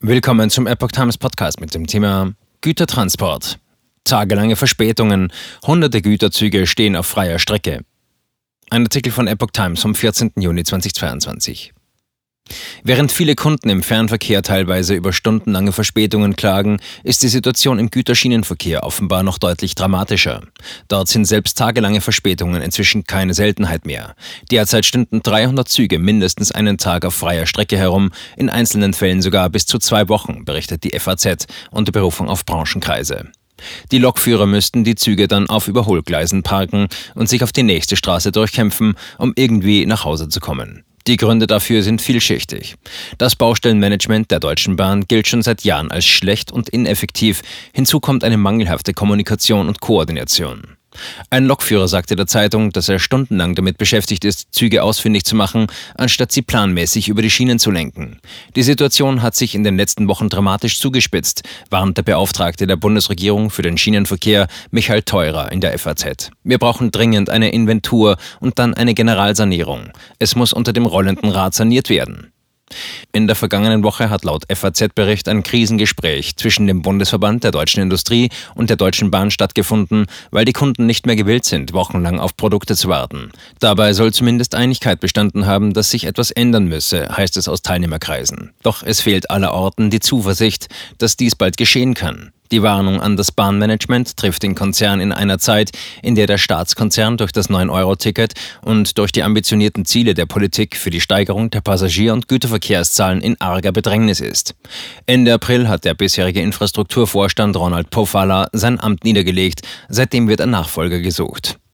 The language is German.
Willkommen zum Epoch Times Podcast mit dem Thema Gütertransport. Tagelange Verspätungen, hunderte Güterzüge stehen auf freier Strecke. Ein Artikel von Epoch Times vom 14. Juni 2022. Während viele Kunden im Fernverkehr teilweise über stundenlange Verspätungen klagen, ist die Situation im Güterschienenverkehr offenbar noch deutlich dramatischer. Dort sind selbst tagelange Verspätungen inzwischen keine Seltenheit mehr. Derzeit stünden 300 Züge mindestens einen Tag auf freier Strecke herum, in einzelnen Fällen sogar bis zu zwei Wochen, berichtet die FAZ unter Berufung auf Branchenkreise. Die Lokführer müssten die Züge dann auf Überholgleisen parken und sich auf die nächste Straße durchkämpfen, um irgendwie nach Hause zu kommen. Die Gründe dafür sind vielschichtig. Das Baustellenmanagement der Deutschen Bahn gilt schon seit Jahren als schlecht und ineffektiv. Hinzu kommt eine mangelhafte Kommunikation und Koordination. Ein Lokführer sagte der Zeitung, dass er stundenlang damit beschäftigt ist, Züge ausfindig zu machen, anstatt sie planmäßig über die Schienen zu lenken. Die Situation hat sich in den letzten Wochen dramatisch zugespitzt, warnt der Beauftragte der Bundesregierung für den Schienenverkehr Michael Theurer in der FAZ. Wir brauchen dringend eine Inventur und dann eine Generalsanierung. Es muss unter dem rollenden Rad saniert werden. In der vergangenen Woche hat laut FAZ-Bericht ein Krisengespräch zwischen dem Bundesverband der deutschen Industrie und der Deutschen Bahn stattgefunden, weil die Kunden nicht mehr gewillt sind, wochenlang auf Produkte zu warten. Dabei soll zumindest Einigkeit bestanden haben, dass sich etwas ändern müsse, heißt es aus Teilnehmerkreisen. Doch es fehlt allerorten die Zuversicht, dass dies bald geschehen kann. Die Warnung an das Bahnmanagement trifft den Konzern in einer Zeit, in der der Staatskonzern durch das 9-Euro-Ticket und durch die ambitionierten Ziele der Politik für die Steigerung der Passagier- und Güterverkehrszahlen in arger Bedrängnis ist. Ende April hat der bisherige Infrastrukturvorstand Ronald Pofalla sein Amt niedergelegt. Seitdem wird ein Nachfolger gesucht.